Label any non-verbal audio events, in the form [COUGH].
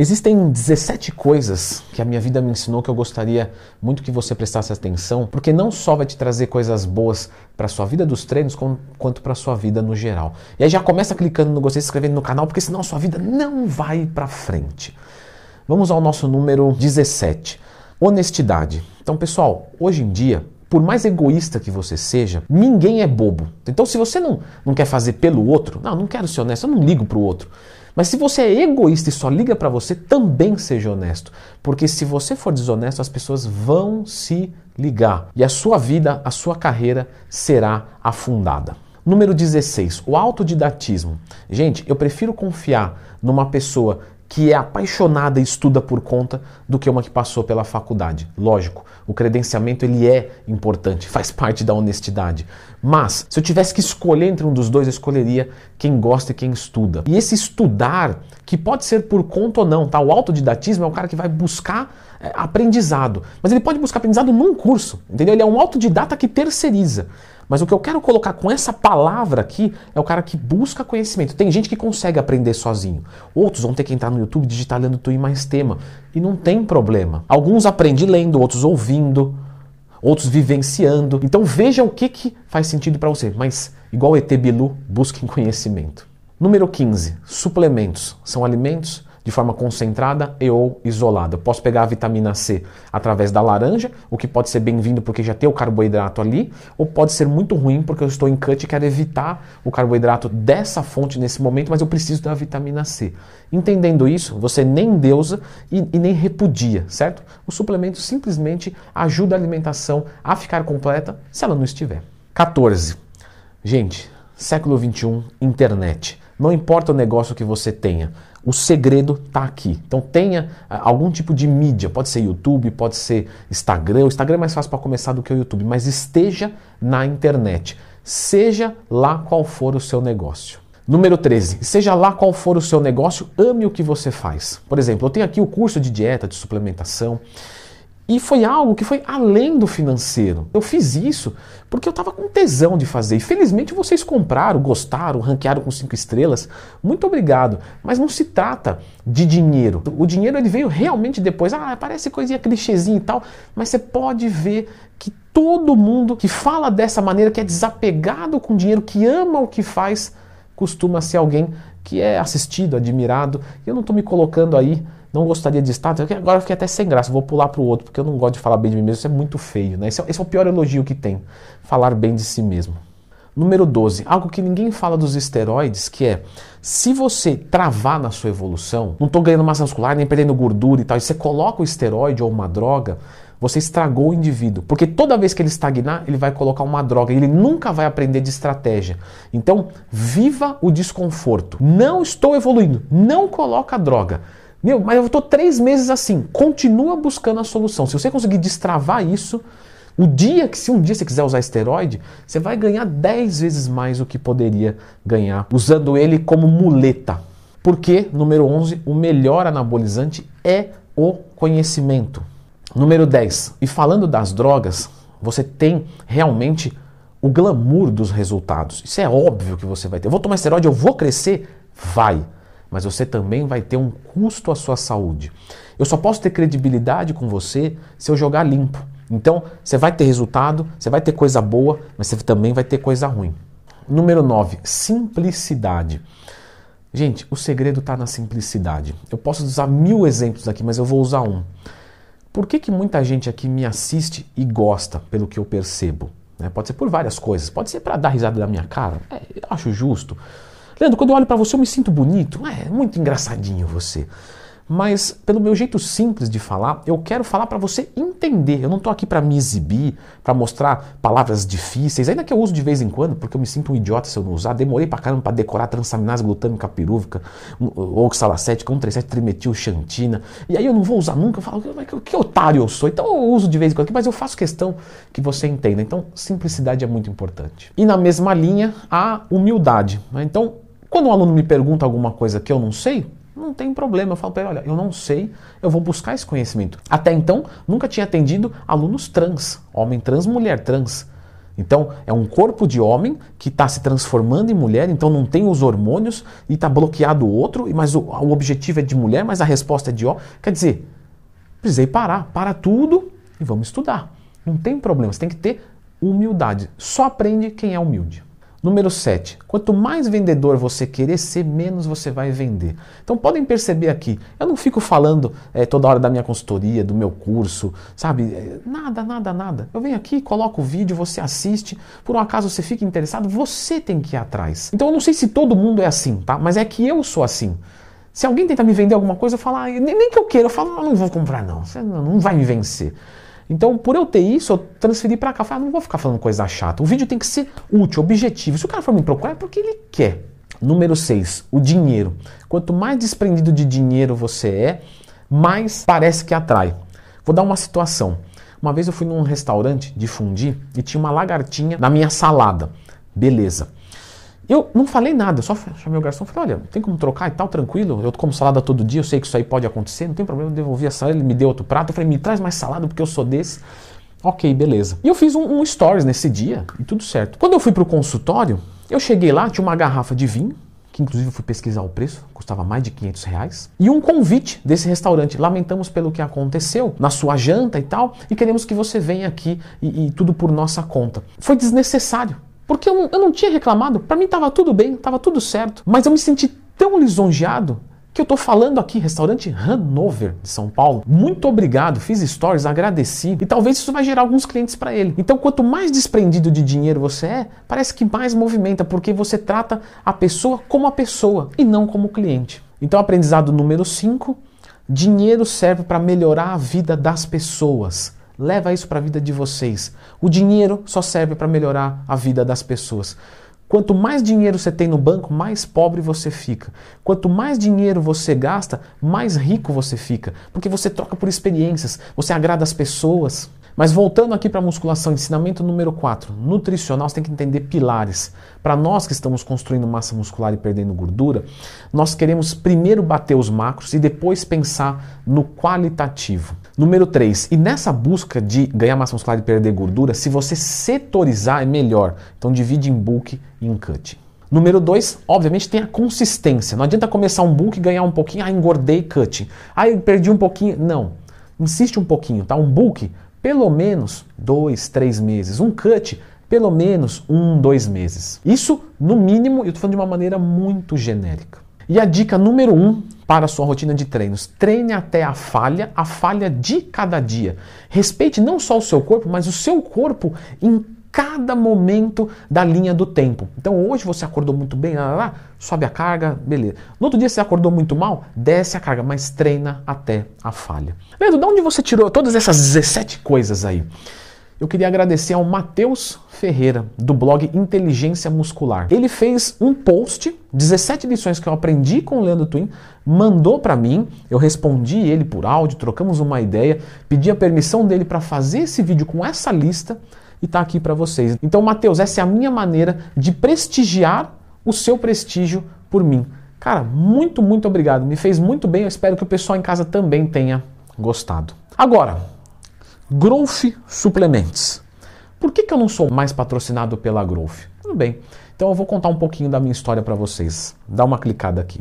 Existem 17 coisas que a minha vida me ensinou que eu gostaria muito que você prestasse atenção, porque não só vai te trazer coisas boas para sua vida dos treinos, quanto para sua vida no geral. E aí já começa clicando no gostei, se inscrevendo no canal, porque senão sua vida não vai para frente. Vamos ao nosso número 17. Honestidade. Então, pessoal, hoje em dia, por mais egoísta que você seja, ninguém é bobo. Então, se você não, não quer fazer pelo outro, não, não quero ser honesto, eu não ligo para o outro. Mas se você é egoísta e só liga para você, também seja honesto. Porque se você for desonesto, as pessoas vão se ligar e a sua vida, a sua carreira será afundada. Número 16, o autodidatismo. Gente, eu prefiro confiar numa pessoa que é apaixonada e estuda por conta do que uma que passou pela faculdade. Lógico, o credenciamento ele é importante, [LAUGHS] faz parte da honestidade. Mas se eu tivesse que escolher entre um dos dois, eu escolheria quem gosta e quem estuda. E esse estudar, que pode ser por conta ou não, tá? O autodidatismo é o cara que vai buscar é, aprendizado, mas ele pode buscar aprendizado num curso, entendeu? Ele é um autodidata que terceiriza. Mas o que eu quero colocar com essa palavra aqui é o cara que busca conhecimento. Tem gente que consegue aprender sozinho. Outros vão ter que entrar no YouTube digitar lendo tu e mais tema. E não tem problema. Alguns aprendem lendo, outros ouvindo, outros vivenciando. Então veja o que, que faz sentido para você. Mas, igual ET Bilu, busquem conhecimento. Número 15. Suplementos. São alimentos de forma concentrada e ou isolada. Eu posso pegar a vitamina C através da laranja, o que pode ser bem-vindo porque já tem o carboidrato ali, ou pode ser muito ruim porque eu estou em cut e quero evitar o carboidrato dessa fonte nesse momento, mas eu preciso da vitamina C. Entendendo isso, você nem deusa e, e nem repudia, certo? O suplemento simplesmente ajuda a alimentação a ficar completa se ela não estiver. 14. Gente, século 21, internet. Não importa o negócio que você tenha, o segredo está aqui. Então tenha ah, algum tipo de mídia, pode ser YouTube, pode ser Instagram. O Instagram é mais fácil para começar do que o YouTube, mas esteja na internet. Seja lá qual for o seu negócio. Número 13. Seja lá qual for o seu negócio, ame o que você faz. Por exemplo, eu tenho aqui o curso de dieta, de suplementação. E foi algo que foi além do financeiro. Eu fiz isso porque eu estava com tesão de fazer. E felizmente vocês compraram, gostaram, ranquearam com cinco estrelas. Muito obrigado. Mas não se trata de dinheiro. O dinheiro ele veio realmente depois. Ah, parece coisinha clichêzinha e tal. Mas você pode ver que todo mundo que fala dessa maneira, que é desapegado com dinheiro, que ama o que faz, costuma ser alguém que é assistido, admirado. Eu não estou me colocando aí não gostaria de estar. Agora eu fiquei até sem graça, vou pular para o outro, porque eu não gosto de falar bem de mim mesmo, isso é muito feio. Né? Esse, é, esse é o pior elogio que tem, falar bem de si mesmo. Número 12, algo que ninguém fala dos esteroides, que é se você travar na sua evolução, não estou ganhando massa muscular, nem perdendo gordura e tal, e você coloca o esteroide ou uma droga, você estragou o indivíduo. Porque toda vez que ele estagnar, ele vai colocar uma droga. Ele nunca vai aprender de estratégia. Então, viva o desconforto. Não estou evoluindo. Não coloca droga. Meu, mas eu estou três meses assim. Continua buscando a solução. Se você conseguir destravar isso, o dia que, se um dia você quiser usar esteroide, você vai ganhar 10 vezes mais do que poderia ganhar usando ele como muleta. Porque, número 11, o melhor anabolizante é o conhecimento. Número 10, e falando das drogas, você tem realmente o glamour dos resultados. Isso é óbvio que você vai ter. Eu vou tomar esteroide, eu vou crescer? Vai mas você também vai ter um custo à sua saúde. Eu só posso ter credibilidade com você se eu jogar limpo. Então, você vai ter resultado, você vai ter coisa boa, mas você também vai ter coisa ruim. Número 9, simplicidade. Gente, o segredo está na simplicidade. Eu posso usar mil exemplos aqui, mas eu vou usar um. Por que, que muita gente aqui me assiste e gosta, pelo que eu percebo? Né? Pode ser por várias coisas. Pode ser para dar risada da minha cara. É, eu acho justo. Leandro, quando eu olho para você eu me sinto bonito. É, muito engraçadinho você. Mas pelo meu jeito simples de falar, eu quero falar para você entender. Eu não estou aqui para me exibir, para mostrar palavras difíceis, ainda que eu uso de vez em quando, porque eu me sinto um idiota se eu não usar. Demorei para caramba para decorar transaminase glutâmica pirúvica, oxalacética, 137 trimetil xantina. E aí eu não vou usar nunca. Eu falo, que, que otário eu sou. Então eu uso de vez em quando, mas eu faço questão que você entenda. Então simplicidade é muito importante. E na mesma linha, a humildade. Então quando um aluno me pergunta alguma coisa que eu não sei, não tem problema. Eu falo para ele: olha, eu não sei, eu vou buscar esse conhecimento. Até então, nunca tinha atendido alunos trans, homem trans, mulher trans. Então, é um corpo de homem que está se transformando em mulher, então não tem os hormônios e está bloqueado o outro, mas o, o, objetivo é de mulher, mas a resposta é de homem. Quer dizer, precisei parar, para tudo e vamos estudar. Não tem problema, você tem que ter humildade. Só aprende quem é humilde. Número 7. Quanto mais vendedor você querer ser, menos você vai vender. Então podem perceber aqui, eu não fico falando é, toda hora da minha consultoria, do meu curso, sabe? É, nada, nada, nada. Eu venho aqui, coloco o vídeo, você assiste, por um acaso você fica interessado, você tem que ir atrás. Então eu não sei se todo mundo é assim, tá? Mas é que eu sou assim. Se alguém tentar me vender alguma coisa, eu falo, ah, nem, que eu queira, eu falo, não, vou comprar não, você não vai me vencer. Então, por eu ter isso, eu transferi para cá. Falei, ah, não vou ficar falando coisa chata. O vídeo tem que ser útil, objetivo. Se o cara for me procurar, é porque ele quer. Número 6, o dinheiro. Quanto mais desprendido de dinheiro você é, mais parece que atrai. Vou dar uma situação. Uma vez eu fui num restaurante de fundi e tinha uma lagartinha na minha salada. Beleza. Eu não falei nada, só chamei o garçom e falei, olha, tem como trocar e tal, tranquilo, eu como salada todo dia, eu sei que isso aí pode acontecer, não tem problema, eu devolvi a salada, ele me deu outro prato, eu falei, me traz mais salada porque eu sou desse. Ok, beleza. E eu fiz um, um stories nesse dia e tudo certo. Quando eu fui pro consultório, eu cheguei lá, tinha uma garrafa de vinho, que inclusive eu fui pesquisar o preço, custava mais de 500 reais, e um convite desse restaurante. Lamentamos pelo que aconteceu na sua janta e tal, e queremos que você venha aqui e, e tudo por nossa conta. Foi desnecessário. Porque eu, eu não tinha reclamado, para mim estava tudo bem, estava tudo certo. Mas eu me senti tão lisonjeado que eu estou falando aqui, restaurante Hanover de São Paulo. Muito obrigado, fiz stories, agradeci e talvez isso vai gerar alguns clientes para ele. Então, quanto mais desprendido de dinheiro você é, parece que mais movimenta, porque você trata a pessoa como a pessoa e não como cliente. Então, aprendizado número 5: dinheiro serve para melhorar a vida das pessoas. Leva isso para a vida de vocês. O dinheiro só serve para melhorar a vida das pessoas. Quanto mais dinheiro você tem no banco, mais pobre você fica. Quanto mais dinheiro você gasta, mais rico você fica, porque você troca por experiências, você agrada as pessoas. Mas voltando aqui para a musculação, ensinamento número 4, nutricional, você tem que entender pilares. Para nós que estamos construindo massa muscular e perdendo gordura, nós queremos primeiro bater os macros e depois pensar no qualitativo. Número 3, e nessa busca de ganhar massa muscular e perder gordura, se você setorizar é melhor. Então divide em bulk e em cut. Número 2, obviamente tem a consistência. Não adianta começar um bulk e ganhar um pouquinho, ah, engordei cut. Ah, perdi um pouquinho. Não. Insiste um pouquinho, tá? Um bulk pelo menos dois, três meses. Um cut, pelo menos um, dois meses. Isso, no mínimo, eu estou falando de uma maneira muito genérica. E a dica número um para a sua rotina de treinos: treine até a falha, a falha de cada dia. Respeite não só o seu corpo, mas o seu corpo em cada momento da linha do tempo. Então hoje você acordou muito bem, lá, lá, sobe a carga, beleza. No outro dia você acordou muito mal, desce a carga, mas treina até a falha. Leandro, de onde você tirou todas essas 17 coisas aí? Eu queria agradecer ao Matheus Ferreira, do blog Inteligência Muscular. Ele fez um post, 17 lições que eu aprendi com o Leandro Twin, mandou para mim, eu respondi ele por áudio, trocamos uma ideia, pedi a permissão dele para fazer esse vídeo com essa lista e está aqui para vocês. Então, Mateus, essa é a minha maneira de prestigiar o seu prestígio por mim. Cara, muito, muito obrigado. Me fez muito bem. Eu espero que o pessoal em casa também tenha gostado. Agora, Growth Suplements. Por que, que eu não sou mais patrocinado pela Growth? Tudo bem. Então eu vou contar um pouquinho da minha história para vocês. Dá uma clicada aqui.